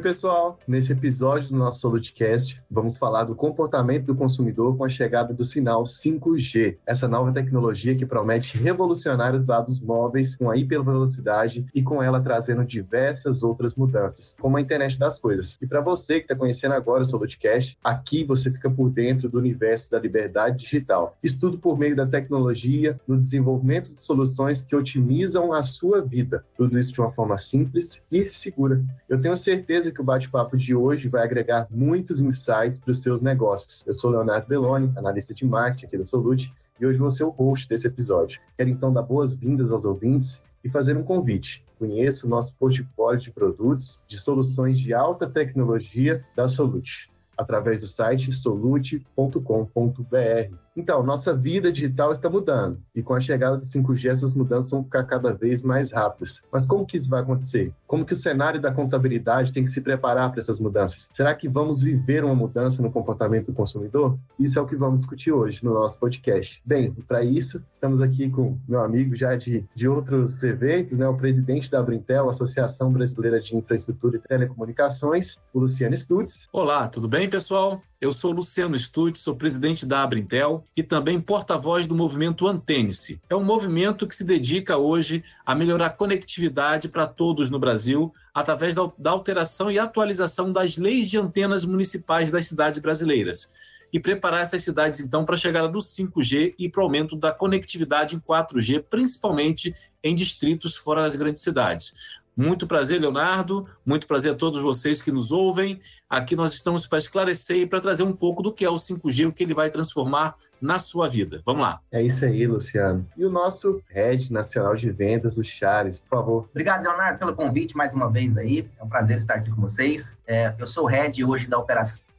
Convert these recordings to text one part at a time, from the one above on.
pessoal! Nesse episódio do nosso Solutcast, vamos falar do comportamento do consumidor com a chegada do sinal 5G, essa nova tecnologia que promete revolucionar os dados móveis com a hipervelocidade e com ela trazendo diversas outras mudanças, como a internet das coisas. E para você que está conhecendo agora o Solutcast, aqui você fica por dentro do universo da liberdade digital. Estudo por meio da tecnologia, no desenvolvimento de soluções que otimizam a sua vida. Tudo isso de uma forma simples e segura. Eu tenho certeza que o bate-papo de hoje vai agregar muitos insights para os seus negócios. Eu sou Leonardo Belloni, analista de marketing aqui da Solute, e hoje vou ser o host desse episódio. Quero então dar boas-vindas aos ouvintes e fazer um convite. Conheça o nosso portfólio de produtos de soluções de alta tecnologia da Solute através do site solute.com.br. Então, nossa vida digital está mudando e com a chegada do 5G essas mudanças vão ficar cada vez mais rápidas. Mas como que isso vai acontecer? Como que o cenário da contabilidade tem que se preparar para essas mudanças? Será que vamos viver uma mudança no comportamento do consumidor? Isso é o que vamos discutir hoje no nosso podcast. Bem, para isso, estamos aqui com meu amigo já de, de outros eventos, né, o presidente da Brintel, Associação Brasileira de Infraestrutura e Telecomunicações, o Luciano Stutz. Olá, tudo bem, pessoal? Eu sou Luciano Stutz, sou presidente da Abrintel e também porta-voz do movimento Antênice. É um movimento que se dedica hoje a melhorar a conectividade para todos no Brasil através da alteração e atualização das leis de antenas municipais das cidades brasileiras e preparar essas cidades então para a chegada do 5G e para o aumento da conectividade em 4G, principalmente em distritos fora das grandes cidades. Muito prazer, Leonardo. Muito prazer a todos vocês que nos ouvem. Aqui nós estamos para esclarecer e para trazer um pouco do que é o 5G, o que ele vai transformar na sua vida. Vamos lá. É isso aí, Luciano. E o nosso Head Nacional de Vendas, o Charles, por favor. Obrigado, Leonardo, pelo convite mais uma vez aí. É um prazer estar aqui com vocês. É, eu sou o Head hoje da operação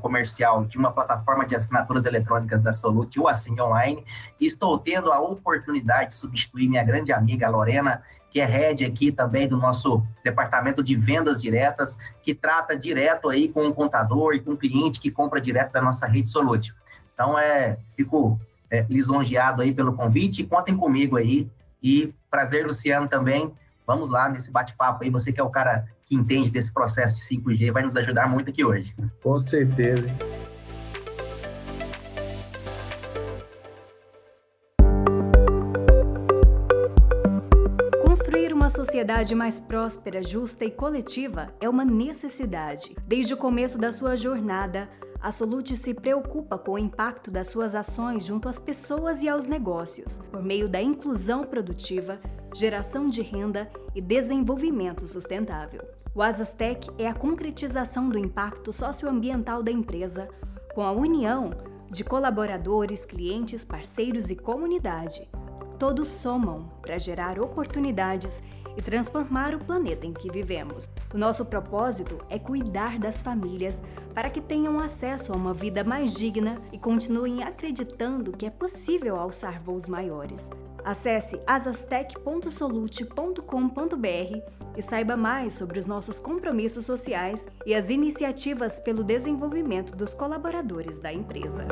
comercial de uma plataforma de assinaturas eletrônicas da Solute, o Assim Online, e estou tendo a oportunidade de substituir minha grande amiga Lorena, que é head aqui também do nosso departamento de vendas diretas, que trata direto aí com o contador e com o cliente que compra direto da nossa rede Solute. Então, é, fico é, lisonjeado aí pelo convite, contem comigo aí, e prazer, Luciano, também, vamos lá nesse bate-papo aí, você que é o cara que entende desse processo de 5G vai nos ajudar muito aqui hoje. Com certeza. Construir uma sociedade mais próspera, justa e coletiva é uma necessidade. Desde o começo da sua jornada, a Solute se preocupa com o impacto das suas ações junto às pessoas e aos negócios, por meio da inclusão produtiva, geração de renda e desenvolvimento sustentável. O Asastec é a concretização do impacto socioambiental da empresa, com a união de colaboradores, clientes, parceiros e comunidade. Todos somam para gerar oportunidades e transformar o planeta em que vivemos. O nosso propósito é cuidar das famílias para que tenham acesso a uma vida mais digna e continuem acreditando que é possível alçar voos maiores. Acesse asastec.solute.com.br e saiba mais sobre os nossos compromissos sociais e as iniciativas pelo desenvolvimento dos colaboradores da empresa.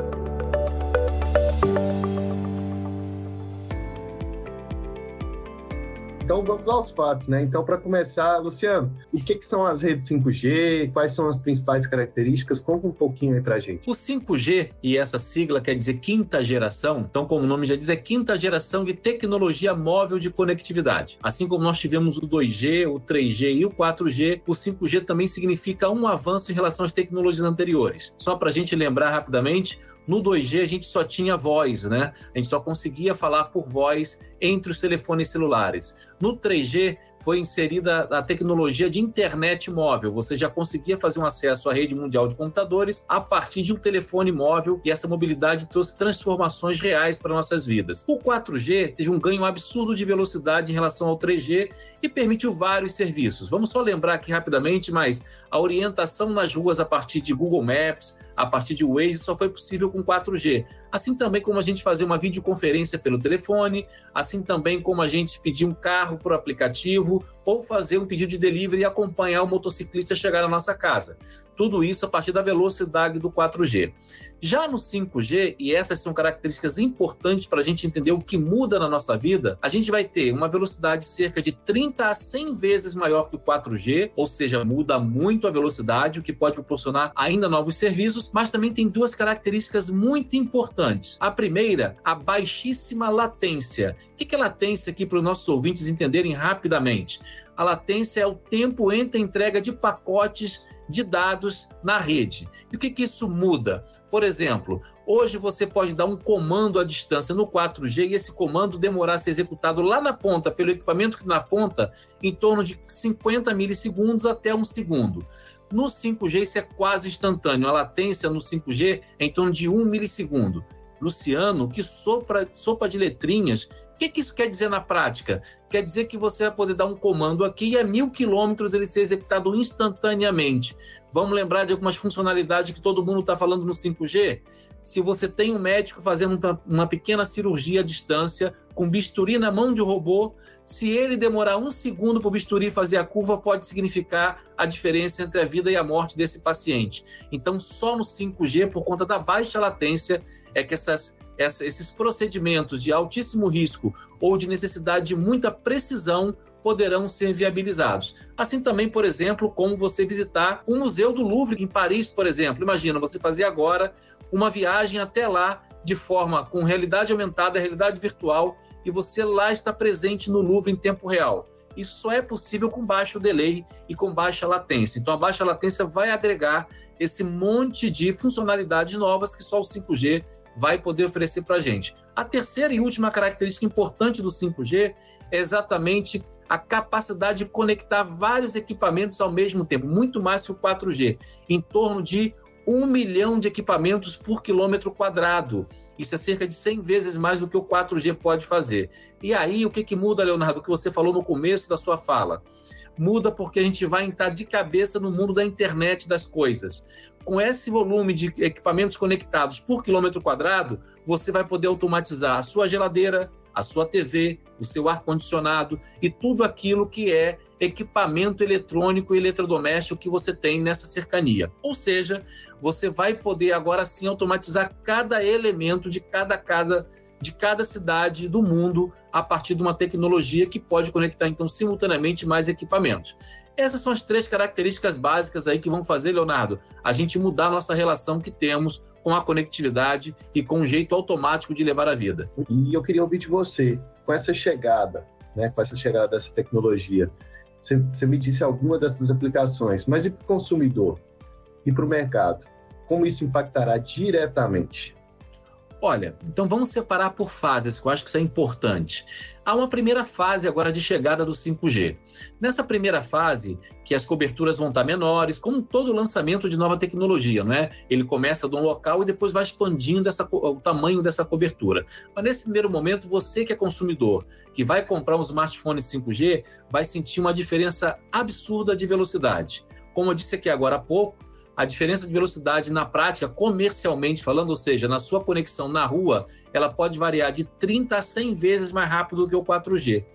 Então vamos aos fatos, né? Então, para começar, Luciano, o que, que, são as redes 5G? Quais são as principais características? Conta um pouquinho aí pra gente. O 5G, e essa sigla quer dizer quinta geração, então, como o nome já diz, é quinta geração de tecnologia móvel de conectividade. Assim como nós tivemos o 2G, o 3G e o 4G, o 5G também significa um avanço em relação às tecnologias anteriores. Só para a gente lembrar rapidamente, no 2G a gente só tinha voz, né? A gente só conseguia falar por voz entre os telefones celulares. No 3G foi inserida a tecnologia de internet móvel. Você já conseguia fazer um acesso à rede mundial de computadores a partir de um telefone móvel e essa mobilidade trouxe transformações reais para nossas vidas. O 4G teve um ganho absurdo de velocidade em relação ao 3G e permitiu vários serviços. Vamos só lembrar aqui rapidamente, mas a orientação nas ruas a partir de Google Maps, a partir de Waze, só foi possível com 4G. Assim também como a gente fazer uma videoconferência pelo telefone, assim também como a gente pedir um carro por aplicativo ou fazer um pedido de delivery e acompanhar o motociclista chegar na nossa casa. Tudo isso a partir da velocidade do 4G. Já no 5G, e essas são características importantes para a gente entender o que muda na nossa vida, a gente vai ter uma velocidade cerca de 30 a 100 vezes maior que o 4G, ou seja, muda muito a velocidade, o que pode proporcionar ainda novos serviços, mas também tem duas características muito importantes. A primeira, a baixíssima latência. O que é latência aqui para os nossos ouvintes entenderem rapidamente? A latência é o tempo entre entrega de pacotes de dados na rede. E o que, que isso muda? Por exemplo, hoje você pode dar um comando à distância no 4G e esse comando demorar a ser executado lá na ponta, pelo equipamento que na ponta, em torno de 50 milissegundos até um segundo. No 5G isso é quase instantâneo. A latência no 5G é em torno de um milissegundo. Luciano, que sopa de letrinhas. O que, que, isso quer dizer na prática? Quer dizer que você vai poder dar um comando aqui e a mil quilômetros ele ser executado instantaneamente. Vamos lembrar de algumas funcionalidades que todo mundo está falando no 5G? Se você tem um médico fazendo uma pequena cirurgia à distância, com bisturi na mão de um robô, se ele demorar um segundo para o bisturi fazer a curva, pode significar a diferença entre a vida e a morte desse paciente. Então, só no 5G, por conta da baixa latência, é que essas, essa, esses procedimentos de altíssimo risco ou de necessidade de muita precisão poderão ser viabilizados. Assim também, por exemplo, como você visitar o Museu do Louvre em Paris, por exemplo. Imagina você fazer agora uma viagem até lá de forma com realidade aumentada, realidade virtual, e você lá está presente no Louvre em tempo real. Isso só é possível com baixo delay e com baixa latência. Então, a baixa latência vai agregar esse monte de funcionalidades novas que só o 5G vai poder oferecer para a gente. A terceira e última característica importante do 5G é exatamente a capacidade de conectar vários equipamentos ao mesmo tempo, muito mais que o 4G, em torno de um milhão de equipamentos por quilômetro quadrado. Isso é cerca de 100 vezes mais do que o 4G pode fazer. E aí, o que, que muda, Leonardo, o que você falou no começo da sua fala? Muda porque a gente vai entrar de cabeça no mundo da internet das coisas. Com esse volume de equipamentos conectados por quilômetro quadrado, você vai poder automatizar a sua geladeira, a sua TV, o seu ar-condicionado e tudo aquilo que é equipamento eletrônico e eletrodoméstico que você tem nessa cercania. Ou seja, você vai poder agora sim automatizar cada elemento de cada casa de cada cidade do mundo a partir de uma tecnologia que pode conectar então simultaneamente mais equipamentos. Essas são as três características básicas aí que vão fazer, Leonardo, a gente mudar a nossa relação que temos com a conectividade e com um jeito automático de levar a vida. E eu queria ouvir de você, com essa chegada, né, com essa chegada dessa tecnologia, você, você me disse alguma dessas aplicações, mas e para o consumidor? E para o mercado? Como isso impactará diretamente? Olha, então vamos separar por fases, que eu acho que isso é importante. Há uma primeira fase agora de chegada do 5G. Nessa primeira fase, que as coberturas vão estar menores, como todo lançamento de nova tecnologia, não é? Ele começa de um local e depois vai expandindo essa, o tamanho dessa cobertura. Mas nesse primeiro momento, você que é consumidor, que vai comprar um smartphone 5G, vai sentir uma diferença absurda de velocidade. Como eu disse aqui agora há pouco, a diferença de velocidade na prática, comercialmente falando, ou seja, na sua conexão na rua, ela pode variar de 30 a 100 vezes mais rápido do que o 4G.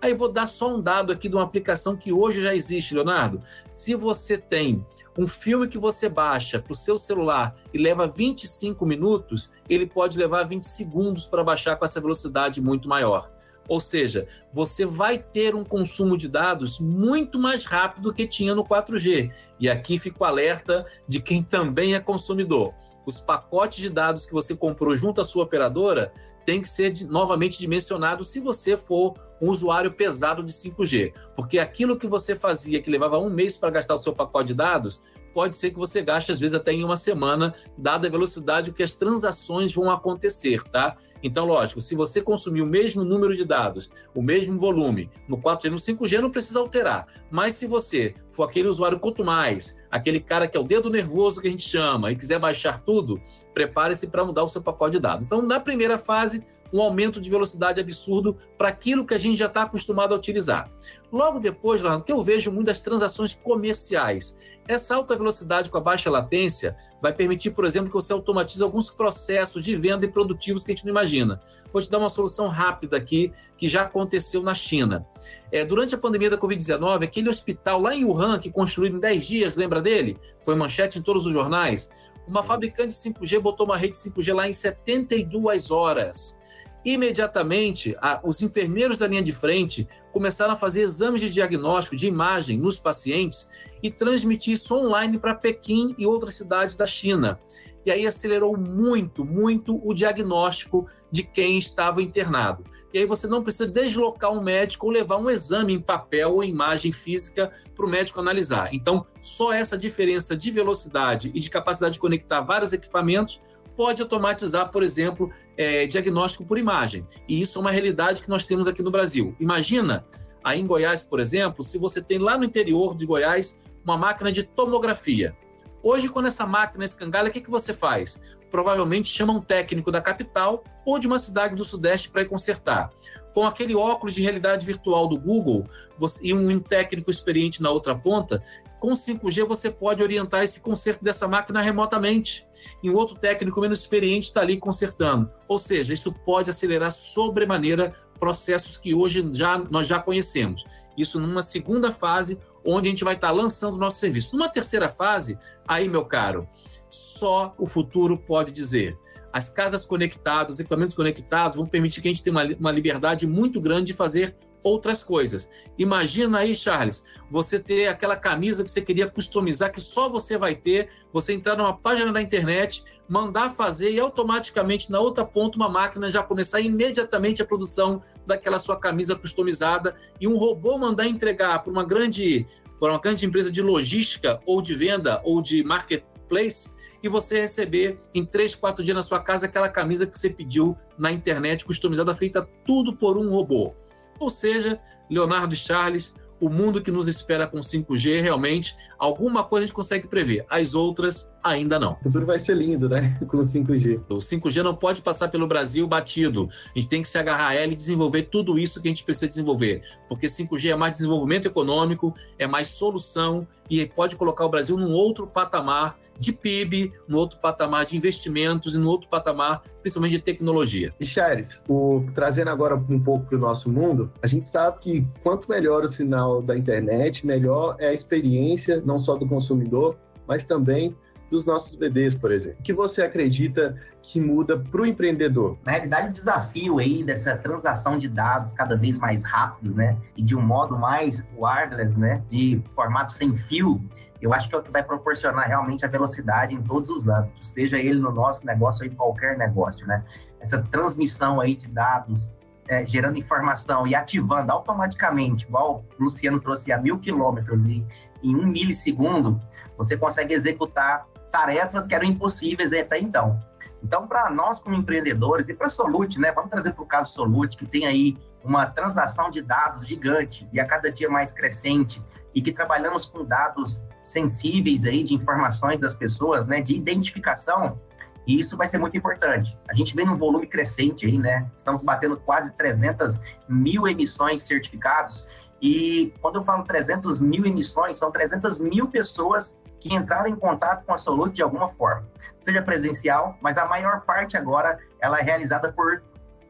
Aí vou dar só um dado aqui de uma aplicação que hoje já existe, Leonardo. Se você tem um filme que você baixa para o seu celular e leva 25 minutos, ele pode levar 20 segundos para baixar com essa velocidade muito maior. Ou seja, você vai ter um consumo de dados muito mais rápido do que tinha no 4G. E aqui fica o alerta de quem também é consumidor. Os pacotes de dados que você comprou junto à sua operadora tem que ser novamente dimensionado se você for um usuário pesado de 5G. Porque aquilo que você fazia, que levava um mês para gastar o seu pacote de dados, pode ser que você gaste, às vezes, até em uma semana, dada a velocidade que as transações vão acontecer, tá? Então, lógico, se você consumir o mesmo número de dados, o mesmo volume, no 4G no 5G não precisa alterar. Mas se você for aquele usuário quanto mais, aquele cara que é o dedo nervoso que a gente chama, e quiser baixar tudo, prepare-se para mudar o seu pacote de dados. Então, na primeira fase, um aumento de velocidade absurdo para aquilo que a gente já está acostumado a utilizar. Logo depois, o que eu vejo muitas transações comerciais. Essa alta velocidade com a baixa latência vai permitir, por exemplo, que você automatize alguns processos de venda e produtivos que a gente não imagina. Vou te dar uma solução rápida aqui que já aconteceu na China. É, durante a pandemia da Covid-19, aquele hospital lá em Wuhan, que construído em 10 dias, lembra dele? Foi manchete em todos os jornais. Uma fabricante de 5G botou uma rede 5G lá em 72 horas. Imediatamente, a, os enfermeiros da linha de frente começaram a fazer exames de diagnóstico de imagem nos pacientes e transmitir isso online para Pequim e outras cidades da China. E aí acelerou muito, muito o diagnóstico de quem estava internado. E aí você não precisa deslocar um médico ou levar um exame em papel ou imagem física para o médico analisar. Então, só essa diferença de velocidade e de capacidade de conectar vários equipamentos pode automatizar, por exemplo, é, diagnóstico por imagem. E isso é uma realidade que nós temos aqui no Brasil. Imagina, aí em Goiás, por exemplo, se você tem lá no interior de Goiás uma máquina de tomografia. Hoje, quando essa máquina escangalha, o que, que você faz? Provavelmente chama um técnico da capital ou de uma cidade do Sudeste para ir consertar. Com aquele óculos de realidade virtual do Google você, e um técnico experiente na outra ponta, com 5G você pode orientar esse conserto dessa máquina remotamente. E um outro técnico menos experiente está ali consertando. Ou seja, isso pode acelerar sobremaneira processos que hoje já, nós já conhecemos. Isso numa segunda fase, onde a gente vai estar tá lançando o nosso serviço. Numa terceira fase, aí, meu caro, só o futuro pode dizer as casas conectadas, os equipamentos conectados vão permitir que a gente tenha uma, uma liberdade muito grande de fazer outras coisas. Imagina aí, Charles, você ter aquela camisa que você queria customizar, que só você vai ter, você entrar numa página da internet, mandar fazer e automaticamente na outra ponta uma máquina já começar imediatamente a produção daquela sua camisa customizada e um robô mandar entregar para uma grande para uma grande empresa de logística ou de venda ou de marketplace e você receber em três, quatro dias na sua casa aquela camisa que você pediu na internet, customizada, feita tudo por um robô. Ou seja, Leonardo Charles, o mundo que nos espera com 5G, realmente, alguma coisa a gente consegue prever. As outras, ainda não. O futuro vai ser lindo, né? Com o 5G. O 5G não pode passar pelo Brasil batido. A gente tem que se agarrar a ela e desenvolver tudo isso que a gente precisa desenvolver. Porque 5G é mais desenvolvimento econômico, é mais solução e pode colocar o Brasil num outro patamar de PIB, no outro patamar de investimentos e no outro patamar, principalmente de tecnologia. E Charles, o, trazendo agora um pouco para o nosso mundo, a gente sabe que quanto melhor o sinal da internet, melhor é a experiência, não só do consumidor, mas também dos nossos bebês, por exemplo. O que você acredita que muda para o empreendedor? Na realidade, o desafio aí dessa transação de dados cada vez mais rápido, né, e de um modo mais wireless, né, de formato sem fio, eu acho que é o que vai proporcionar realmente a velocidade em todos os âmbitos, seja ele no nosso negócio ou em qualquer negócio, né? Essa transmissão aí de dados, é, gerando informação e ativando automaticamente, igual o Luciano trouxe a mil quilômetros e em um milissegundo, você consegue executar tarefas que eram impossíveis até então. Então, para nós como empreendedores e para a Solute, né? Vamos trazer para o caso Solute, que tem aí uma transação de dados gigante e a cada dia mais crescente e que trabalhamos com dados sensíveis aí de informações das pessoas, né, de identificação, e isso vai ser muito importante. A gente vem num volume crescente aí, né? Estamos batendo quase 300 mil emissões certificados. E quando eu falo 300 mil emissões, são 300 mil pessoas que entraram em contato com a Solute de alguma forma, seja presencial, mas a maior parte agora ela é realizada por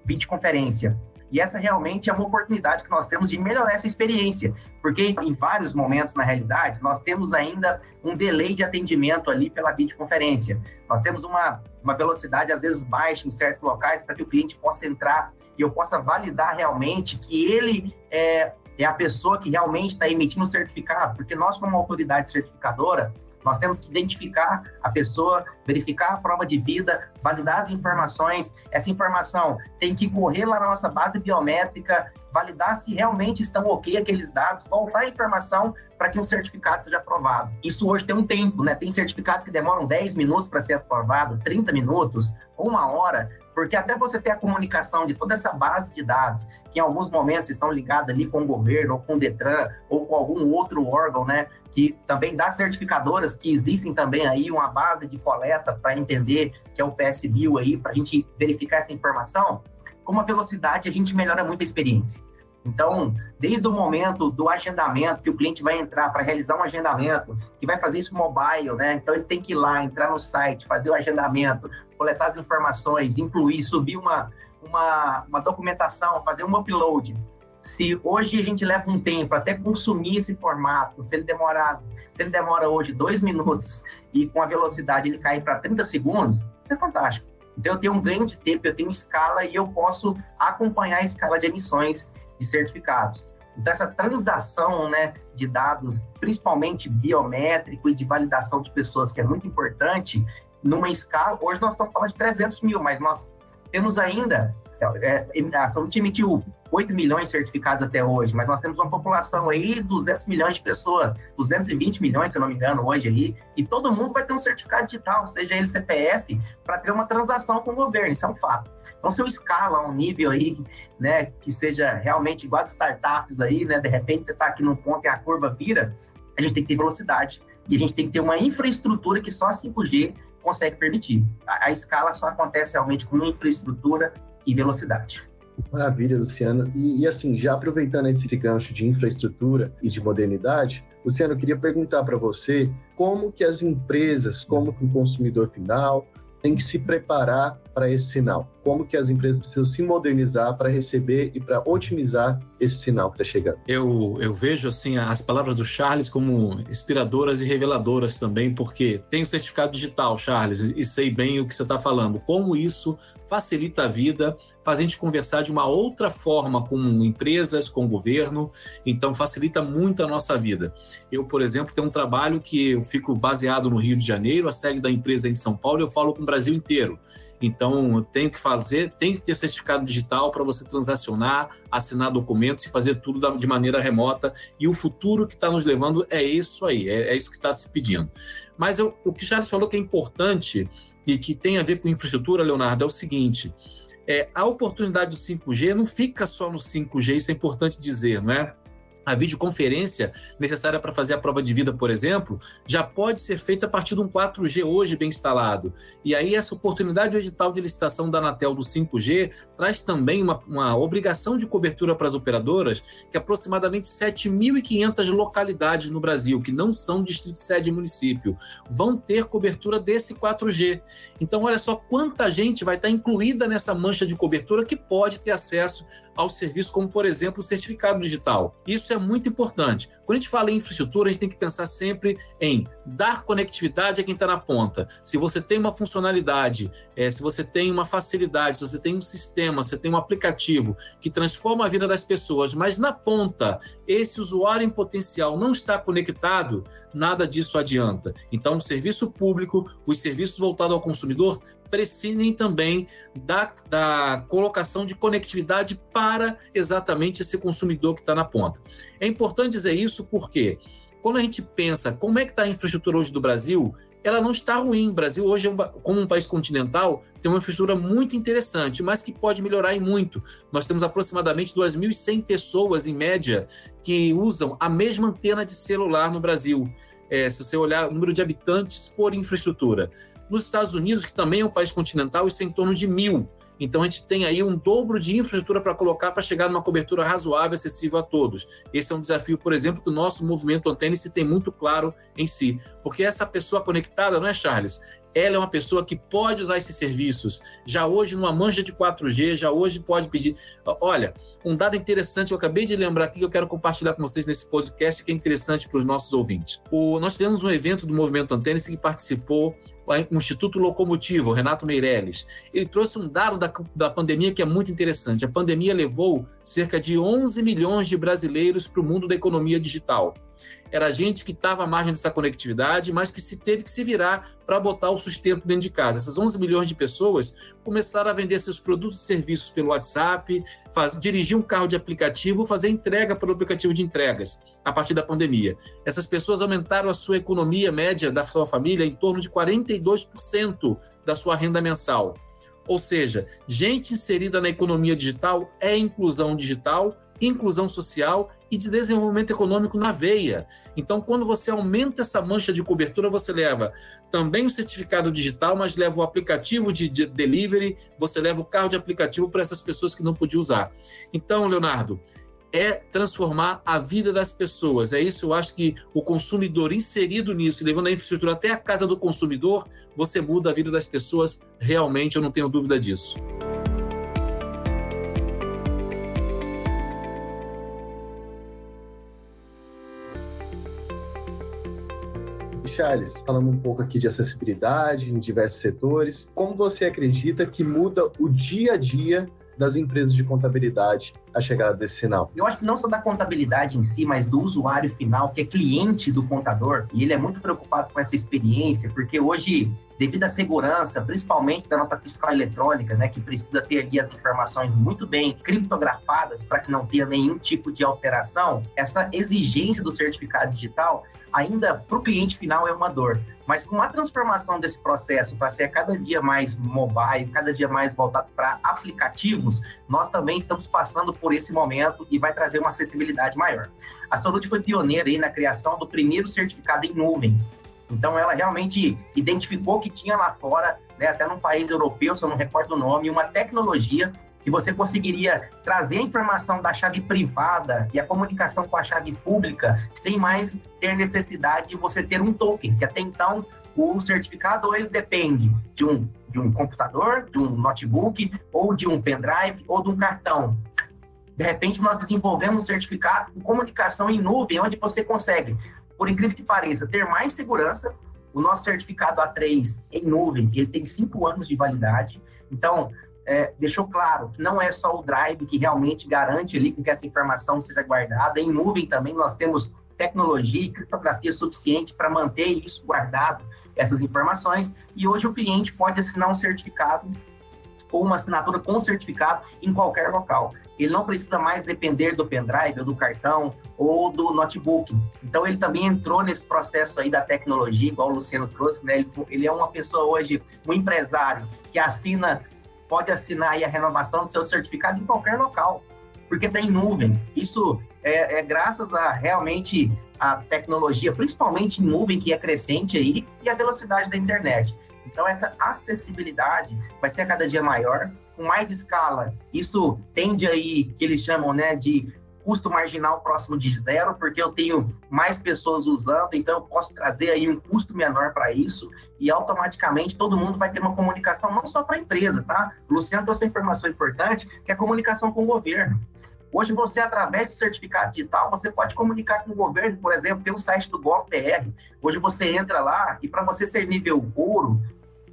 videoconferência. E essa realmente é uma oportunidade que nós temos de melhorar essa experiência, porque em vários momentos, na realidade, nós temos ainda um delay de atendimento ali pela videoconferência. Nós temos uma, uma velocidade, às vezes, baixa em certos locais para que o cliente possa entrar e eu possa validar realmente que ele é, é a pessoa que realmente está emitindo o certificado, porque nós, como autoridade certificadora, nós temos que identificar a pessoa, verificar a prova de vida, validar as informações. Essa informação tem que correr lá na nossa base biométrica, validar se realmente estão ok aqueles dados, voltar a informação para que um certificado seja aprovado. Isso hoje tem um tempo, né? Tem certificados que demoram 10 minutos para ser aprovado, 30 minutos, uma hora. Porque até você ter a comunicação de toda essa base de dados, que em alguns momentos estão ligadas ali com o governo, ou com o Detran, ou com algum outro órgão, né? Que também dá certificadoras, que existem também aí uma base de coleta para entender que é o PSBio aí, para a gente verificar essa informação. Com uma velocidade, a gente melhora muito a experiência. Então, desde o momento do agendamento, que o cliente vai entrar para realizar um agendamento, que vai fazer isso mobile, né? Então, ele tem que ir lá, entrar no site, fazer o agendamento, coletar as informações, incluir, subir uma, uma, uma documentação, fazer um upload. Se hoje a gente leva um tempo até consumir esse formato, se ele demorar, se ele demora hoje dois minutos e com a velocidade ele cair para 30 segundos, isso é fantástico. Então eu tenho um ganho de tempo, eu tenho escala e eu posso acompanhar a escala de emissões de certificados. Então, essa transação né, de dados, principalmente biométrico e de validação de pessoas, que é muito importante, numa escala, hoje nós estamos falando de 300 mil, mas nós temos ainda, é, a Saúde emitiu 8 milhões certificados até hoje, mas nós temos uma população aí de 200 milhões de pessoas, 220 milhões, se eu não me engano, hoje aí, e todo mundo vai ter um certificado digital, seja ele CPF, para ter uma transação com o governo, isso é um fato. Então, se eu escala um nível aí, né, que seja realmente igual as startups aí, né, de repente você está aqui num ponto e a curva vira, a gente tem que ter velocidade, e a gente tem que ter uma infraestrutura que só a 5G consegue permitir. A, a escala só acontece realmente com infraestrutura e velocidade. Maravilha, Luciano. E, e, assim, já aproveitando esse gancho de infraestrutura e de modernidade, Luciano, eu queria perguntar para você como que as empresas, como que o consumidor final tem que se preparar para esse sinal? Como que as empresas precisam se modernizar para receber e para otimizar esse sinal que está chegando? Eu, eu vejo assim as palavras do Charles como inspiradoras e reveladoras também, porque tenho certificado digital, Charles, e sei bem o que você está falando. Como isso facilita a vida, faz a gente conversar de uma outra forma com empresas, com o governo, então facilita muito a nossa vida. Eu, por exemplo, tenho um trabalho que eu fico baseado no Rio de Janeiro, a sede da empresa é em São Paulo, eu falo com o Brasil inteiro. Então, eu tenho que fazer, tem que ter certificado digital para você transacionar, assinar documentos e fazer tudo de maneira remota. E o futuro que está nos levando é isso aí, é, é isso que está se pedindo. Mas eu, o que o Charles falou que é importante e que tem a ver com infraestrutura, Leonardo, é o seguinte: é, a oportunidade do 5G não fica só no 5G, isso é importante dizer, não é? A videoconferência necessária para fazer a prova de vida, por exemplo, já pode ser feita a partir de um 4G hoje bem instalado. E aí, essa oportunidade do edital de licitação da Anatel do 5G traz também uma, uma obrigação de cobertura para as operadoras, que aproximadamente 7.500 localidades no Brasil, que não são distrito sede de município, vão ter cobertura desse 4G. Então, olha só quanta gente vai estar incluída nessa mancha de cobertura que pode ter acesso ao serviço, como, por exemplo, o certificado digital. Isso é muito importante. Quando a gente fala em infraestrutura, a gente tem que pensar sempre em dar conectividade a quem está na ponta. Se você tem uma funcionalidade, é, se você tem uma facilidade, se você tem um sistema, se você tem um aplicativo que transforma a vida das pessoas, mas na ponta esse usuário em potencial não está conectado, nada disso adianta. Então, o serviço público, os serviços voltados ao consumidor prescindem também da, da colocação de conectividade para exatamente esse consumidor que está na ponta. É importante dizer isso porque quando a gente pensa como é que está a infraestrutura hoje do Brasil, ela não está ruim. O Brasil hoje, é como um país continental, tem uma infraestrutura muito interessante, mas que pode melhorar em muito. Nós temos aproximadamente 2.100 pessoas, em média, que usam a mesma antena de celular no Brasil. É, se você olhar o número de habitantes por infraestrutura. Nos Estados Unidos, que também é um país continental, isso é em torno de mil. Então a gente tem aí um dobro de infraestrutura para colocar para chegar numa cobertura razoável, acessível a todos. Esse é um desafio, por exemplo, que o nosso movimento Antena se tem muito claro em si. Porque essa pessoa conectada, não é, Charles? ela é uma pessoa que pode usar esses serviços. Já hoje, numa mancha de 4G, já hoje pode pedir. Olha, um dado interessante que eu acabei de lembrar aqui que eu quero compartilhar com vocês nesse podcast, que é interessante para os nossos ouvintes. O, nós tivemos um evento do Movimento Antênis que participou o Instituto Locomotivo, o Renato Meirelles. Ele trouxe um dado da, da pandemia que é muito interessante. A pandemia levou cerca de 11 milhões de brasileiros para o mundo da economia digital era gente que estava à margem dessa conectividade, mas que se teve que se virar para botar o sustento dentro de casa. Essas 11 milhões de pessoas começaram a vender seus produtos e serviços pelo WhatsApp, faz, dirigir um carro de aplicativo, fazer entrega pelo aplicativo de entregas a partir da pandemia. Essas pessoas aumentaram a sua economia média da sua família em torno de 42% da sua renda mensal. Ou seja, gente inserida na economia digital é inclusão digital, inclusão social e de desenvolvimento econômico na veia. Então, quando você aumenta essa mancha de cobertura, você leva também o certificado digital, mas leva o aplicativo de delivery, você leva o carro de aplicativo para essas pessoas que não podiam usar. Então, Leonardo, é transformar a vida das pessoas. É isso, eu acho que o consumidor inserido nisso, levando a infraestrutura até a casa do consumidor, você muda a vida das pessoas realmente, eu não tenho dúvida disso. Charles, falando um pouco aqui de acessibilidade em diversos setores, como você acredita que muda o dia a dia das empresas de contabilidade a chegada desse sinal? Eu acho que não só da contabilidade em si, mas do usuário final, que é cliente do contador, e ele é muito preocupado com essa experiência, porque hoje, devido à segurança, principalmente da nota fiscal eletrônica, né, que precisa ter ali as informações muito bem criptografadas para que não tenha nenhum tipo de alteração, essa exigência do certificado digital ainda para o cliente final é uma dor. Mas com a transformação desse processo para ser cada dia mais mobile, cada dia mais voltado para aplicativos, nós também estamos passando por esse momento e vai trazer uma acessibilidade maior. A Solute foi pioneira aí na criação do primeiro certificado em nuvem. Então, ela realmente identificou que tinha lá fora, né, até num país europeu, se eu não recordo o nome, uma tecnologia que você conseguiria trazer a informação da chave privada e a comunicação com a chave pública sem mais ter necessidade de você ter um token, que até então o certificado ele depende de um, de um computador, de um notebook, ou de um pendrive, ou de um cartão. De repente, nós desenvolvemos um certificado com comunicação em nuvem, onde você consegue, por incrível que pareça, ter mais segurança. O nosso certificado A3 em nuvem, ele tem cinco anos de validade. Então, é, deixou claro que não é só o Drive que realmente garante ali que essa informação seja guardada. Em nuvem também nós temos tecnologia e criptografia suficiente para manter isso guardado, essas informações. E hoje o cliente pode assinar um certificado ou uma assinatura com certificado em qualquer local. Ele não precisa mais depender do pendrive, ou do cartão ou do notebook. Então ele também entrou nesse processo aí da tecnologia, igual o Luciano trouxe, né? Ele, ele é uma pessoa hoje, um empresário que assina pode assinar a renovação do seu certificado em qualquer local, porque tem nuvem. Isso é, é graças a realmente a tecnologia, principalmente em nuvem, que é crescente aí, e a velocidade da internet. Então, essa acessibilidade vai ser a cada dia maior, com mais escala. Isso tende aí, que eles chamam né, de custo marginal próximo de zero, porque eu tenho mais pessoas usando, então eu posso trazer aí um custo menor para isso e automaticamente todo mundo vai ter uma comunicação não só para a empresa, tá? O Luciano trouxe uma informação importante, que é a comunicação com o governo. Hoje você, através do certificado digital, você pode comunicar com o governo, por exemplo, tem o site do GovBR. Hoje você entra lá e para você ser nível ouro,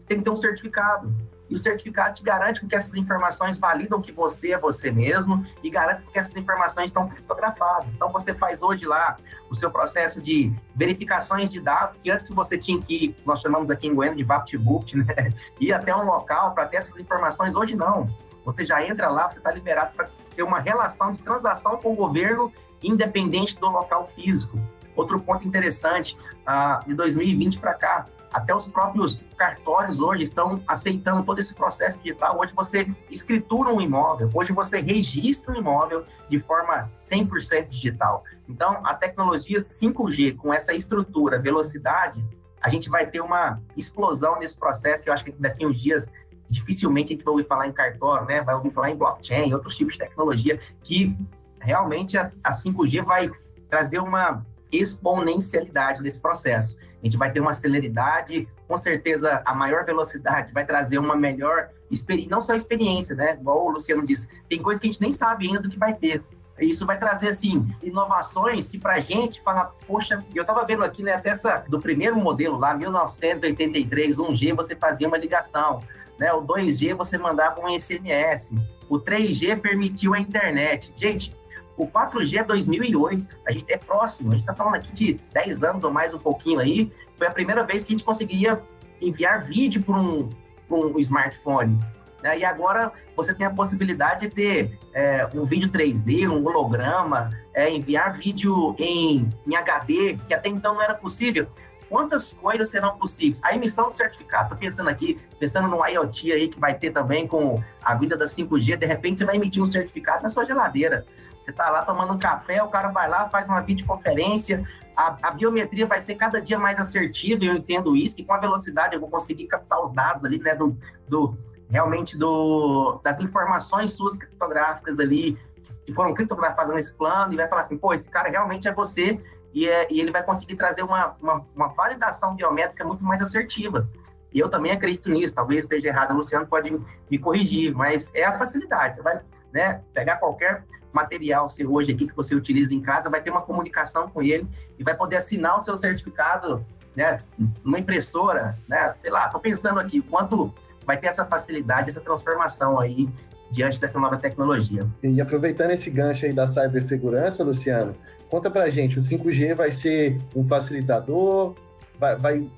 tem que ter um certificado e o certificado te garante que essas informações validam que você é você mesmo e garante que essas informações estão criptografadas. Então, você faz hoje lá o seu processo de verificações de dados, que antes que você tinha que ir, nós chamamos aqui em Goiânia de VaptBook, né? ir até um local para ter essas informações, hoje não. Você já entra lá, você está liberado para ter uma relação de transação com o governo independente do local físico. Outro ponto interessante, ah, de 2020 para cá, até os próprios cartórios hoje estão aceitando todo esse processo digital. Hoje você escritura um imóvel, hoje você registra um imóvel de forma 100% digital. Então, a tecnologia 5G, com essa estrutura, velocidade, a gente vai ter uma explosão nesse processo. Eu acho que daqui uns dias, dificilmente a gente vai ouvir falar em cartório, né? vai ouvir falar em blockchain, outros tipos de tecnologia, que realmente a 5G vai trazer uma exponencialidade desse processo. A gente vai ter uma celeridade, com certeza a maior velocidade vai trazer uma melhor experiência, não só experiência, né? Igual o Luciano disse, tem coisas que a gente nem sabe ainda do que vai ter. Isso vai trazer, assim, inovações que pra gente fala, poxa, eu tava vendo aqui, né, até essa, do primeiro modelo lá, 1983, 1G, você fazia uma ligação, né? O 2G você mandava um SMS, o 3G permitiu a internet. Gente, o 4G é 2008, a gente é próximo, a gente está falando aqui de 10 anos ou mais um pouquinho aí. Foi a primeira vez que a gente conseguia enviar vídeo para um, um smartphone. Né? E agora você tem a possibilidade de ter é, um vídeo 3D, um holograma, é, enviar vídeo em, em HD, que até então não era possível. Quantas coisas serão possíveis? A emissão do certificado, tô pensando aqui, pensando no IoT aí que vai ter também com a vida da 5G, de repente você vai emitir um certificado na sua geladeira. Você está lá tomando um café, o cara vai lá, faz uma videoconferência, a, a, biometria vai ser cada dia mais assertiva, eu entendo isso, que com a velocidade eu vou conseguir captar os dados ali, né, do, do realmente do, das informações suas criptográficas ali, que foram criptografadas nesse plano e vai falar assim, pô, esse cara realmente é você e, é, e ele vai conseguir trazer uma, uma, uma, validação biométrica muito mais assertiva. E eu também acredito nisso, talvez esteja errado, o Luciano pode me corrigir, mas é a facilidade. Você vai né, pegar qualquer material seu hoje aqui que você utiliza em casa, vai ter uma comunicação com ele e vai poder assinar o seu certificado né, numa impressora, né, sei lá, estou pensando aqui, quanto vai ter essa facilidade, essa transformação aí diante dessa nova tecnologia. E aproveitando esse gancho aí da cibersegurança, Luciano, conta pra gente, o 5G vai ser um facilitador, vai, vai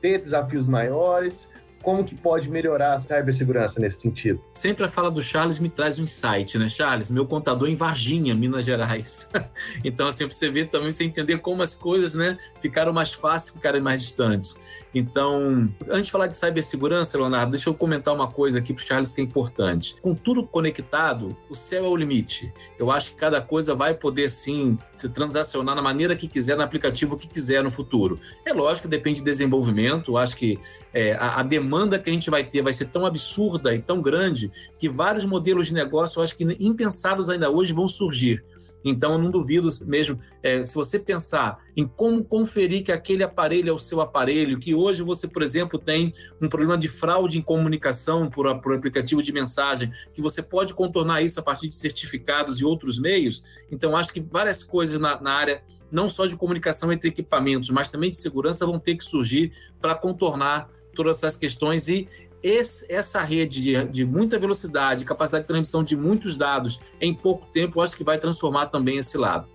ter desafios maiores, como que pode melhorar a cibersegurança nesse sentido? Sempre a fala do Charles me traz um insight, né? Charles, meu contador em Varginha, Minas Gerais. então, assim, você vê também, você entender como as coisas, né, ficaram mais fáceis, ficaram mais distantes. Então, antes de falar de cibersegurança, Leonardo, deixa eu comentar uma coisa aqui para o Charles que é importante. Com tudo conectado, o céu é o limite. Eu acho que cada coisa vai poder, sim, se transacionar na maneira que quiser, no aplicativo que quiser no futuro. É lógico depende de desenvolvimento, eu acho que é, a, a demanda demanda que a gente vai ter vai ser tão absurda e tão grande que vários modelos de negócio, eu acho que impensados ainda hoje, vão surgir. Então, eu não duvido mesmo, é, se você pensar em como conferir que aquele aparelho é o seu aparelho, que hoje você, por exemplo, tem um problema de fraude em comunicação por, por aplicativo de mensagem, que você pode contornar isso a partir de certificados e outros meios. Então, acho que várias coisas na, na área não só de comunicação entre equipamentos, mas também de segurança vão ter que surgir para contornar todas essas questões e esse, essa rede de, de, muita velocidade, capacidade de transmissão de muitos dados em pouco tempo, acho que vai transformar também esse lado.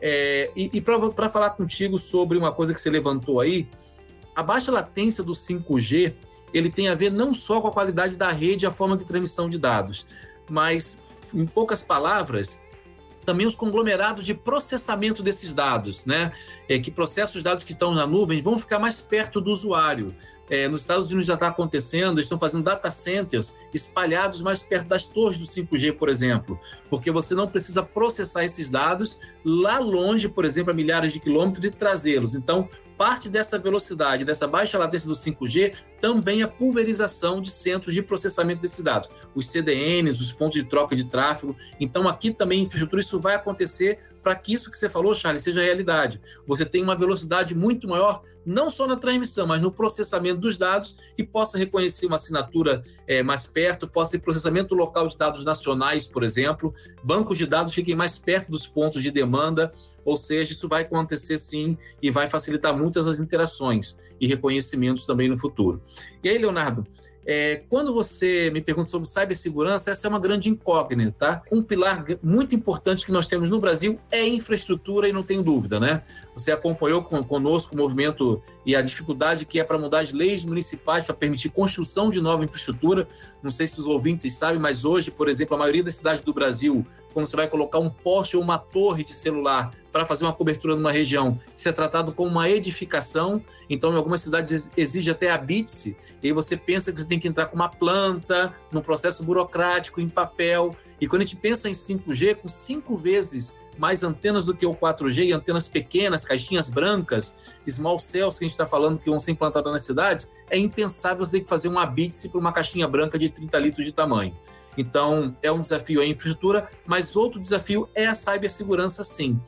É, e, e para falar contigo sobre uma coisa que você levantou aí, a baixa latência do 5G ele tem a ver não só com a qualidade da rede e a forma de transmissão de dados, mas, em poucas palavras, também os conglomerados de processamento desses dados, né? É, que processam os dados que estão na nuvem vão ficar mais perto do usuário. É, nos Estados Unidos já está acontecendo, eles estão fazendo data centers espalhados mais perto das torres do 5G, por exemplo, porque você não precisa processar esses dados lá longe, por exemplo, a milhares de quilômetros e trazê-los. Então, parte dessa velocidade, dessa baixa latência do 5G, também a pulverização de centros de processamento desses dados, os CDNs, os pontos de troca de tráfego. Então, aqui também, infraestrutura, isso vai acontecer para que isso que você falou, Charles, seja realidade. Você tem uma velocidade muito maior, não só na transmissão, mas no processamento dos dados e possa reconhecer uma assinatura é, mais perto, possa ter processamento local de dados nacionais, por exemplo, bancos de dados fiquem mais perto dos pontos de demanda, ou seja, isso vai acontecer sim e vai facilitar muitas as interações e reconhecimentos também no futuro. E aí, Leonardo, é, quando você me pergunta sobre cibersegurança, essa é uma grande incógnita, tá? Um pilar muito importante que nós temos no Brasil é infraestrutura e não tenho dúvida, né? Você acompanhou conosco o movimento e a dificuldade que é para mudar as leis municipais para permitir construção de nova infraestrutura. Não sei se os ouvintes sabem, mas hoje, por exemplo, a maioria das cidades do Brasil, quando você vai colocar um poste ou uma torre de celular para fazer uma cobertura numa região, isso é tratado como uma edificação. Então, em algumas cidades exige até habite-se, e aí você pensa que você tem que entrar com uma planta, num processo burocrático, em papel. E quando a gente pensa em 5G, com cinco vezes mais antenas do que o 4G, e antenas pequenas, caixinhas brancas, small cells que a gente está falando que vão ser implantadas nas cidades, é impensável você ter que fazer um habite para uma caixinha branca de 30 litros de tamanho. Então, é um desafio a infraestrutura, mas outro desafio é a cibersegurança, sim.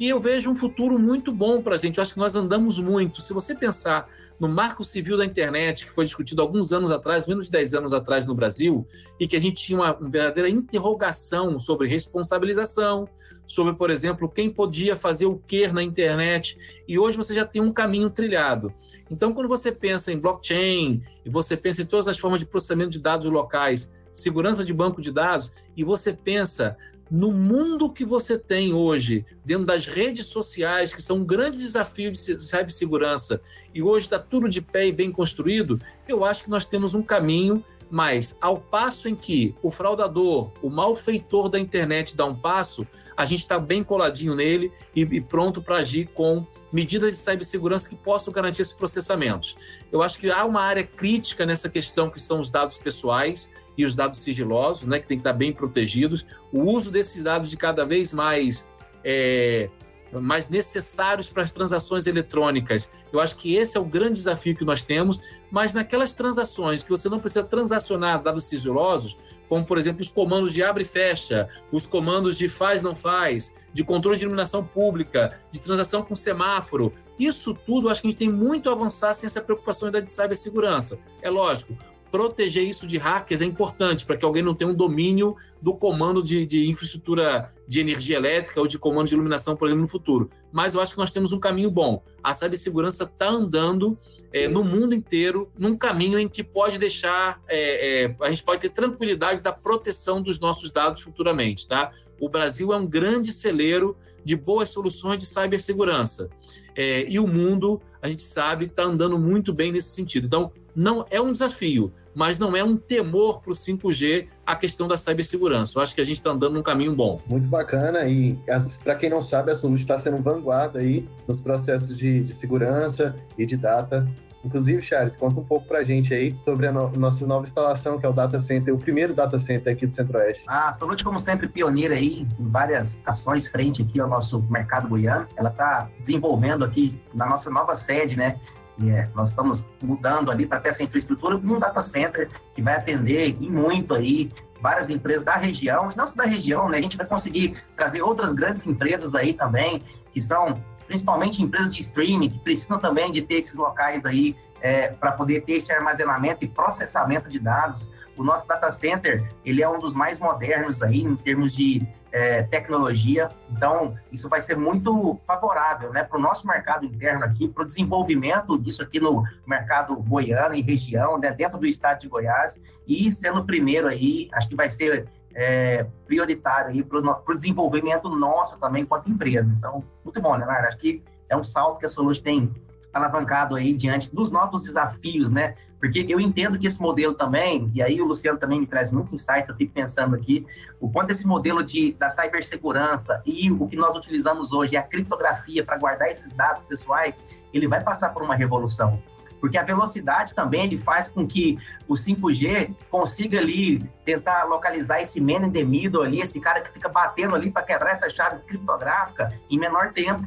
E eu vejo um futuro muito bom para a gente. Eu acho que nós andamos muito. Se você pensar no marco civil da internet, que foi discutido alguns anos atrás, menos de 10 anos atrás no Brasil, e que a gente tinha uma, uma verdadeira interrogação sobre responsabilização, sobre, por exemplo, quem podia fazer o que na internet, e hoje você já tem um caminho trilhado. Então, quando você pensa em blockchain, e você pensa em todas as formas de processamento de dados locais, segurança de banco de dados, e você pensa no mundo que você tem hoje, dentro das redes sociais, que são um grande desafio de cibersegurança, e hoje está tudo de pé e bem construído, eu acho que nós temos um caminho, mas ao passo em que o fraudador, o malfeitor da internet dá um passo, a gente está bem coladinho nele e, e pronto para agir com medidas de cibersegurança que possam garantir esses processamentos. Eu acho que há uma área crítica nessa questão que são os dados pessoais, e os dados sigilosos, né, que tem que estar bem protegidos. O uso desses dados de cada vez mais é, mais necessários para as transações eletrônicas. Eu acho que esse é o grande desafio que nós temos, mas naquelas transações que você não precisa transacionar dados sigilosos, como por exemplo os comandos de abre e fecha, os comandos de faz não faz, de controle de iluminação pública, de transação com semáforo, isso tudo acho que a gente tem muito a avançar sem essa preocupação ainda de cibersegurança. É lógico, proteger isso de hackers é importante para que alguém não tenha um domínio do comando de, de, infraestrutura de energia elétrica ou de comando de iluminação, por exemplo, no futuro. Mas eu acho que nós temos um caminho bom. A cibersegurança está andando é, no mundo inteiro num caminho em que pode deixar é, é, a gente pode ter tranquilidade da proteção dos nossos dados futuramente, tá? O Brasil é um grande celeiro de boas soluções de cibersegurança é, e o mundo a gente sabe está andando muito bem nesse sentido. Então não é um desafio, mas não é um temor para o 5G a questão da cibersegurança. Eu acho que a gente está andando num caminho bom. Muito bacana. E para quem não sabe, a Solute está sendo vanguarda aí nos processos de, de, segurança e de data. Inclusive, Charles, conta um pouco para a gente aí sobre a no nossa nova instalação, que é o Data Center, o primeiro Data Center aqui do Centro-Oeste. A Solute, como sempre, pioneira aí em várias ações frente aqui ao nosso mercado goiano. Ela está desenvolvendo aqui na nossa nova sede, né? É, nós estamos mudando ali para ter essa infraestrutura um data center que vai atender e muito aí várias empresas da região, e não só da região, né? A gente vai conseguir trazer outras grandes empresas aí também, que são principalmente empresas de streaming, que precisam também de ter esses locais aí é, para poder ter esse armazenamento e processamento de dados. O nosso data center, ele é um dos mais modernos aí em termos de é, tecnologia, então isso vai ser muito favorável né, para o nosso mercado interno aqui, para o desenvolvimento disso aqui no mercado goiano e região, né, dentro do estado de Goiás, e sendo o primeiro aí, acho que vai ser é, prioritário para o desenvolvimento nosso também enquanto empresa. Então, muito bom, né, Leonardo? Acho que é um salto que a Solute tem alavancado aí diante dos novos desafios, né? Porque eu entendo que esse modelo também, e aí o Luciano também me traz muitos insights, eu fico pensando aqui, o quanto esse modelo de, da cibersegurança e o que nós utilizamos hoje, a criptografia para guardar esses dados pessoais, ele vai passar por uma revolução. Porque a velocidade também ele faz com que o 5G consiga ali tentar localizar esse man in the middle ali, esse cara que fica batendo ali para quebrar essa chave criptográfica em menor tempo.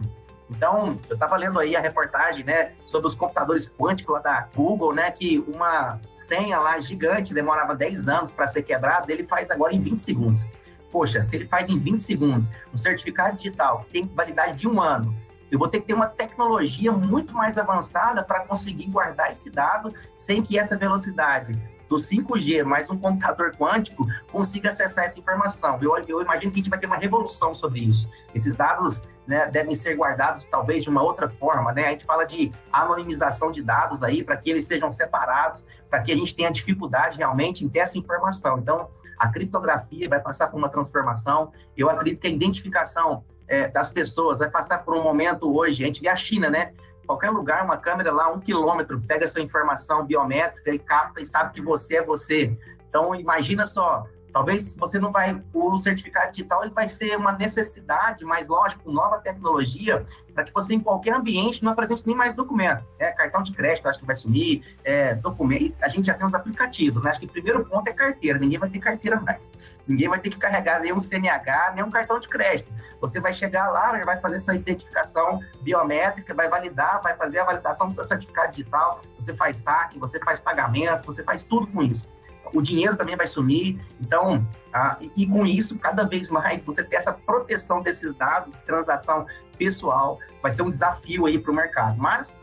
Então, eu estava lendo aí a reportagem, né, sobre os computadores quânticos lá da Google, né, que uma senha lá gigante demorava 10 anos para ser quebrada, ele faz agora em 20 segundos. Poxa, se ele faz em 20 segundos um certificado digital que tem validade de um ano, eu vou ter que ter uma tecnologia muito mais avançada para conseguir guardar esse dado sem que essa velocidade do 5G mais um computador quântico consiga acessar essa informação. Eu, eu imagino que a gente vai ter uma revolução sobre isso. Esses dados né, devem ser guardados talvez de uma outra forma, né? A gente fala de anonimização de dados aí para que eles sejam separados, para que a gente tenha dificuldade realmente em ter essa informação. Então, a criptografia vai passar por uma transformação. Eu acredito que a identificação é, das pessoas vai passar por um momento hoje. A gente vê a China, né? Qualquer lugar, uma câmera lá, um quilômetro, pega sua informação biométrica e capta e sabe que você é você. Então, imagina só, Talvez você não vai, o certificado digital ele vai ser uma necessidade, mas lógico, nova tecnologia, para que você em qualquer ambiente não apresente nem mais documento. É, cartão de crédito, acho que vai sumir, é, documento, a gente já tem os aplicativos, né? Acho que o primeiro ponto é carteira, ninguém vai ter carteira mais. Ninguém vai ter que carregar nenhum CNH, nenhum cartão de crédito. Você vai chegar lá, vai fazer sua identificação biométrica, vai validar, vai fazer a validação do seu certificado digital, você faz saque, você faz pagamentos, você faz tudo com isso o dinheiro também vai sumir. Então, ah, e, com isso, cada vez mais, você ter essa proteção desses dados, transação pessoal, vai ser um desafio aí para o mercado. Mas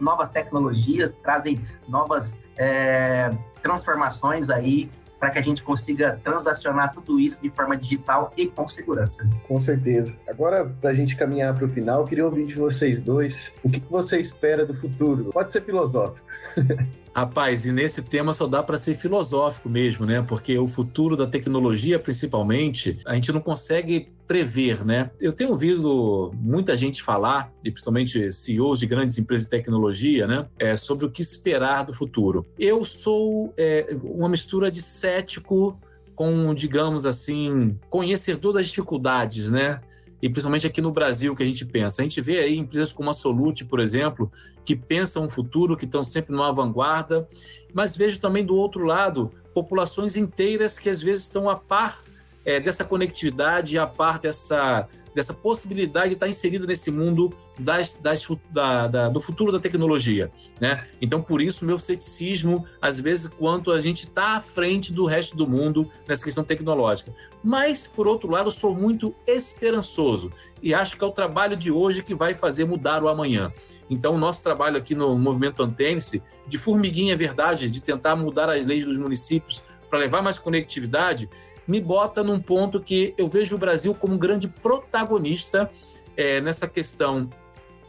novas tecnologias trazem novas é, transformações aí para que a gente consiga transacionar tudo isso de forma digital e com segurança. Com certeza. Agora, para a gente caminhar para o final, queria ouvir de vocês dois o que você espera do futuro. Pode ser filosófico. Rapaz, e nesse tema só dá para ser filosófico mesmo, né? Porque o futuro da tecnologia, principalmente, a gente não consegue prever, né? Eu tenho ouvido muita gente falar, e principalmente CEOs de grandes empresas de tecnologia, né? É, sobre o que esperar do futuro. Eu sou é, uma mistura de cético com, digamos assim, conhecedor das dificuldades, né? E principalmente aqui no Brasil que a gente pensa. A gente vê aí empresas como a Solute, por exemplo, que pensam um futuro, que estão sempre numa vanguarda, mas vejo também do outro lado populações inteiras que às vezes estão a par é, dessa conectividade, a par dessa, dessa possibilidade de estar inserido nesse mundo das, das, da, da, do futuro da tecnologia. Né? Então, por isso, meu ceticismo, às vezes, quanto a gente está à frente do resto do mundo nessa questão tecnológica. Mas, por outro lado, sou muito esperançoso e acho que é o trabalho de hoje que vai fazer mudar o amanhã. Então, o nosso trabalho aqui no Movimento Antênice, de formiguinha é verdade, de tentar mudar as leis dos municípios para levar mais conectividade, me bota num ponto que eu vejo o Brasil como um grande protagonista é, nessa questão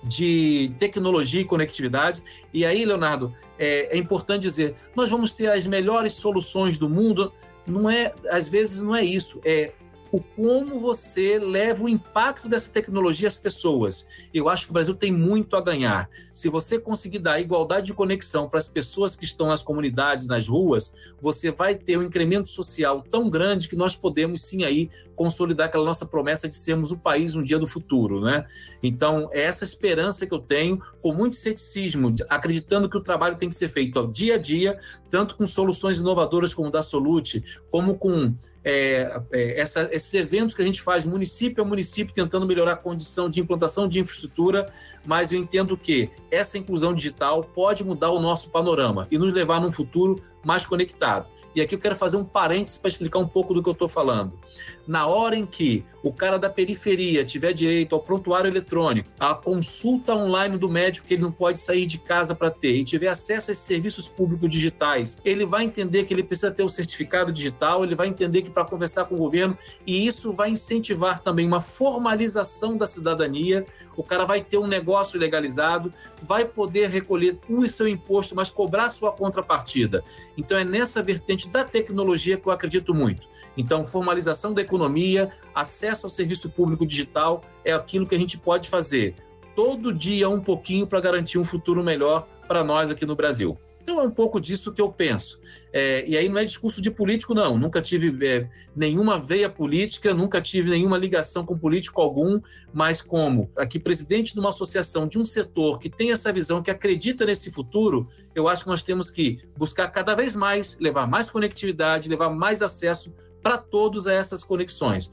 de tecnologia e conectividade. E aí, Leonardo, é, é, importante dizer, nós vamos ter as melhores soluções do mundo. Não é, às vezes não é isso. É o como você leva o impacto dessa tecnologia às pessoas. Eu acho que o Brasil tem muito a ganhar. Se você conseguir dar igualdade de conexão para as pessoas que estão nas comunidades, nas ruas, você vai ter um incremento social tão grande que nós podemos sim aí consolidar aquela nossa promessa de sermos o país um dia do futuro, né? Então, é essa esperança que eu tenho, com muito ceticismo, acreditando que o trabalho tem que ser feito ao dia a dia, tanto com soluções inovadoras como da Solute, como com é, é, essa, esses eventos que a gente faz município a município, tentando melhorar a condição de implantação de infraestrutura, mas eu entendo que essa inclusão digital pode mudar o nosso panorama e nos levar num futuro mais conectado. E aqui eu quero fazer um parênteses para explicar um pouco do que eu estou falando. Na hora em que o cara da periferia tiver direito ao prontuário eletrônico, à consulta online do médico que ele não pode sair de casa para ter, e tiver acesso a esses serviços públicos digitais, ele vai entender que ele precisa ter o certificado digital, ele vai entender que para conversar com o governo, e isso vai incentivar também uma formalização da cidadania, o cara vai ter um negócio legalizado, vai poder recolher o seu imposto, mas cobrar sua contrapartida. Então é nessa vertente da tecnologia que eu acredito muito. Então, formalização da economia, acesso ao serviço público digital é aquilo que a gente pode fazer todo dia um pouquinho para garantir um futuro melhor para nós aqui no Brasil. Então é um pouco disso que eu penso. É, e aí não é discurso de político, não. Nunca tive é, nenhuma veia política, nunca tive nenhuma ligação com político algum, mas como aqui presidente de uma associação, de um setor que tem essa visão, que acredita nesse futuro, eu acho que nós temos que buscar cada vez mais levar mais conectividade, levar mais acesso para todos a essas conexões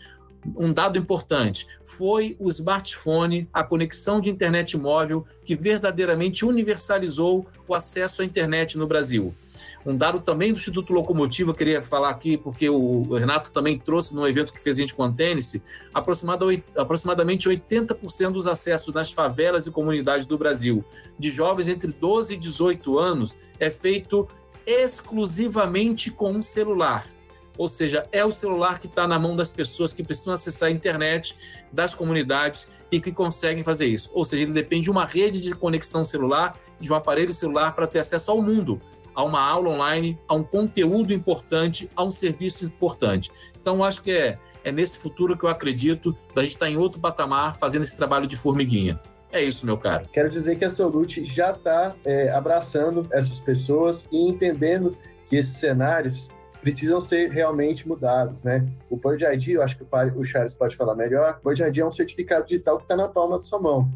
um dado importante foi o smartphone, a conexão de internet móvel que verdadeiramente universalizou o acesso à internet no Brasil. Um dado também do Instituto Locomotivo, eu queria falar aqui, porque o Renato também trouxe no evento que fez a gente com a Tênis, aproximadamente 80% dos acessos nas favelas e comunidades do Brasil de jovens entre 12 e 18 anos é feito exclusivamente com um celular. Ou seja, é o celular que está na mão das pessoas que precisam acessar a internet, das comunidades e que conseguem fazer isso. Ou seja, ele depende de uma rede de conexão celular, de um aparelho celular para ter acesso ao mundo, a uma aula online, a um conteúdo importante, a um serviço importante. Então, acho que é, é nesse futuro que eu acredito da gente estar tá em outro patamar fazendo esse trabalho de formiguinha. É isso, meu caro. Quero dizer que a Solute já está é, abraçando essas pessoas e entendendo que esses cenários precisam ser realmente mudados, né? O Bird ID, eu acho que o Charles pode falar melhor, o Bird ID é um certificado digital que está na palma da sua mão,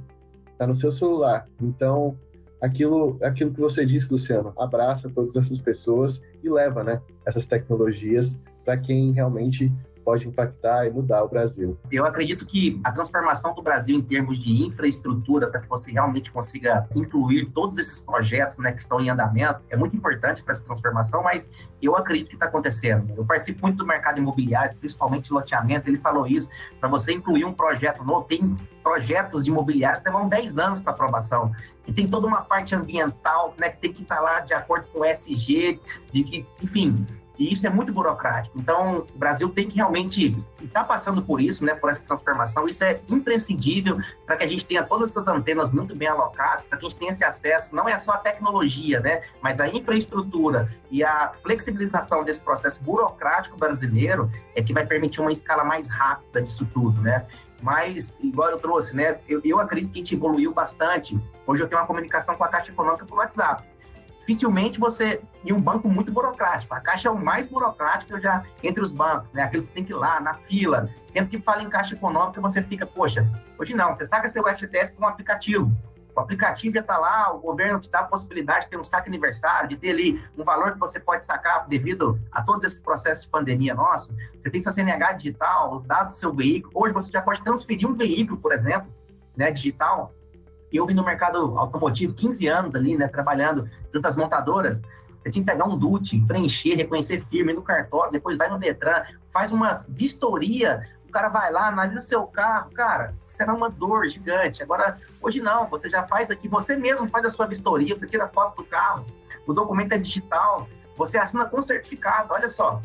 está no seu celular. Então, aquilo, aquilo que você disse, Luciano, abraça todas essas pessoas e leva, né, essas tecnologias para quem realmente pode impactar e mudar o Brasil. Eu acredito que a transformação do Brasil em termos de infraestrutura, para que você realmente consiga incluir todos esses projetos né, que estão em andamento, é muito importante para essa transformação, mas eu acredito que está acontecendo. Eu participo muito do mercado imobiliário, principalmente loteamentos, ele falou isso, para você incluir um projeto novo, tem projetos imobiliários que levam 10 anos para aprovação, e tem toda uma parte ambiental, né, que tem que estar tá lá de acordo com o SG, de que, enfim, e isso é muito burocrático. Então, o Brasil tem que realmente estar tá passando por isso, né, por essa transformação. Isso é imprescindível para que a gente tenha todas essas antenas muito bem alocadas, para que a gente tenha esse acesso. Não é só a tecnologia, né, mas a infraestrutura e a flexibilização desse processo burocrático brasileiro é que vai permitir uma escala mais rápida disso tudo, né? Mas, igual eu trouxe, né, eu, eu acredito que a gente evoluiu bastante. Hoje eu tenho uma comunicação com a Caixa Econômica por WhatsApp dificilmente você. E um banco muito burocrático. A Caixa é o mais burocrático já entre os bancos, né? Aquilo que você tem que ir lá, na fila. Sempre que fala em Caixa Econômica, você fica, poxa, hoje não, você saca seu FTS com um aplicativo. O aplicativo já está lá, o governo te dá a possibilidade de ter um saque aniversário, de ter ali um valor que você pode sacar devido a todos esses processos de pandemia nosso. Você tem seu CNH digital, os dados do seu veículo. Hoje você já pode transferir um veículo, por exemplo, né, digital. Eu vim no mercado automotivo 15 anos ali, né, trabalhando junto às montadoras. Você tinha que pegar um DUT, preencher, reconhecer firme no cartório, depois vai no Detran, faz uma vistoria, o cara vai lá, analisa seu carro, cara, era uma dor gigante. Agora, hoje não, você já faz aqui, você mesmo faz a sua vistoria, você tira foto do carro, o documento é digital, você assina com certificado, olha só,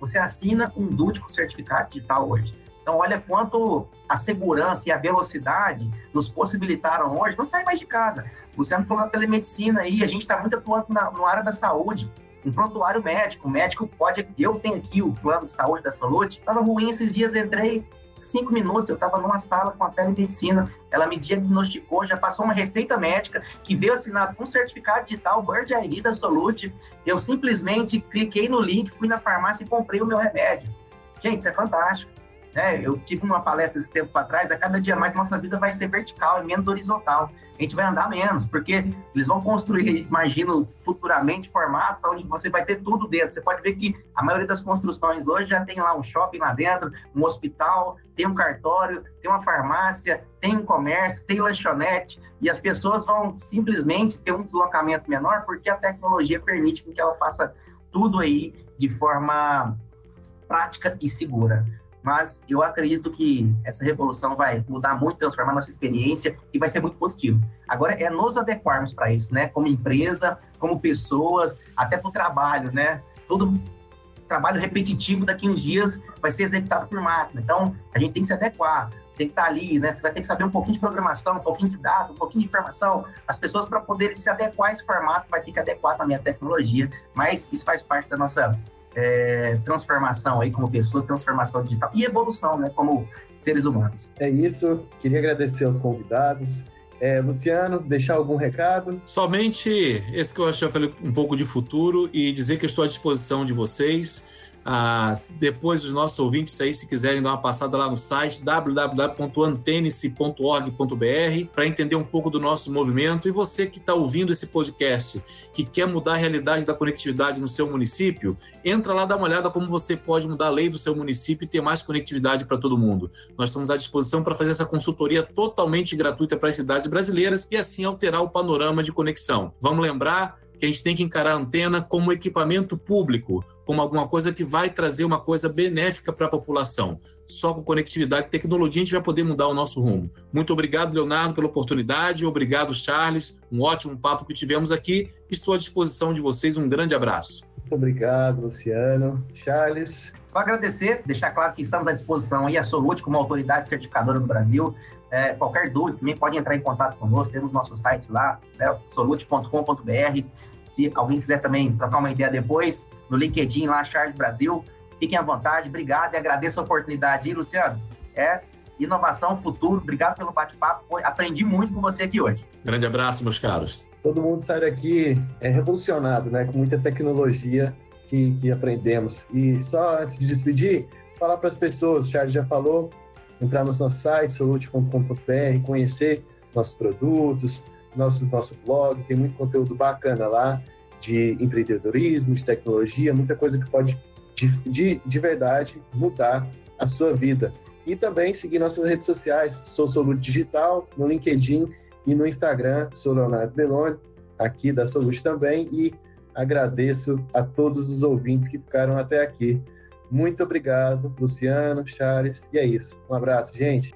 você assina um DUT com certificado digital hoje. Então, olha quanto a segurança e a velocidade nos possibilitaram hoje não sair mais de casa. O Luciano falou da telemedicina aí, a gente está muito atuando na, na área da saúde. Um prontuário médico, o médico pode. Eu tenho aqui o plano de saúde da Solute, estava ruim esses dias, entrei, cinco minutos, eu estava numa sala com a telemedicina, ela me diagnosticou, já passou uma receita médica que veio assinado com certificado digital Bird ID da Solute. Eu simplesmente cliquei no link, fui na farmácia e comprei o meu remédio. Gente, isso é fantástico. Né? Eu tive uma palestra esse tempo atrás, a cada dia mais nossa vida vai ser vertical e menos horizontal. A gente vai andar menos, porque eles vão construir, imagino, futuramente formatos onde você vai ter tudo dentro. Você pode ver que a maioria das construções hoje já tem lá um shopping lá dentro, um hospital, tem um cartório, tem uma farmácia, tem um comércio, tem lanchonete, e as pessoas vão simplesmente ter um deslocamento menor porque a tecnologia permite que ela faça tudo aí de forma prática e segura mas eu acredito que essa revolução vai mudar muito, transformar nossa experiência e vai ser muito positivo. Agora é nos adequarmos para isso, né? Como empresa, como pessoas, até para o trabalho, né? Todo trabalho repetitivo daqui uns dias vai ser executado por máquina. Então, a gente tem que se adequar, tem que estar ali, né? Você vai ter que saber um pouquinho de programação, um pouquinho de dados, um pouquinho de informação. As pessoas, para poderem se adequar a esse formato, vai ter que adequar também a tecnologia, mas isso faz parte da nossa é, transformação aí como pessoas, transformação digital e evolução, né, como seres humanos. É isso. Queria agradecer aos convidados. É, Luciano, deixar algum recado? Somente esse que eu achei um pouco de futuro e dizer que estou à disposição de vocês. Ah, depois os nossos ouvintes aí, se quiserem dar uma passada lá no site www.antenice.org.br para entender um pouco do nosso movimento. E você que está ouvindo esse podcast, que quer mudar a realidade da conectividade no seu município, entra lá, dá uma olhada como você pode mudar a lei do seu município e ter mais conectividade para todo mundo. Nós estamos à disposição para fazer essa consultoria totalmente gratuita para as cidades brasileiras e assim alterar o panorama de conexão. Vamos lembrar que a gente tem que encarar a antena como equipamento público, como alguma coisa que vai trazer uma coisa benéfica para a população. Só com conectividade e tecnologia a gente vai poder mudar o nosso rumo. Muito obrigado, Leonardo, pela oportunidade. Obrigado, Charles. Um ótimo papo que tivemos aqui. Estou à disposição de vocês. Um grande abraço. Muito obrigado, Luciano. Charles. Só agradecer, deixar claro que estamos à disposição aí, a Solute, como autoridade certificadora do Brasil. É, qualquer dúvida também pode entrar em contato conosco, temos nosso site lá, né, solute.com.br. Se alguém quiser também trocar uma ideia depois, no LinkedIn lá, Charles Brasil, fiquem à vontade. Obrigado e agradeço a oportunidade aí, Luciano. É inovação, futuro. Obrigado pelo bate-papo. Foi, aprendi muito com você aqui hoje. Grande abraço, meus caros. Todo mundo sai daqui é revolucionado, né? Com muita tecnologia que, que aprendemos. E só antes de despedir, falar para as pessoas, o Charles já falou, entrar no nosso site, solute.com.br, conhecer nossos produtos, nosso, nosso blog, tem muito conteúdo bacana lá de empreendedorismo, de tecnologia, muita coisa que pode de, de, de verdade mudar a sua vida. E também seguir nossas redes sociais, sou Solute Digital, no LinkedIn e no Instagram, sou Leonardo Delone, aqui da Solute também, e agradeço a todos os ouvintes que ficaram até aqui. Muito obrigado, Luciano, Charles, e é isso. Um abraço, gente.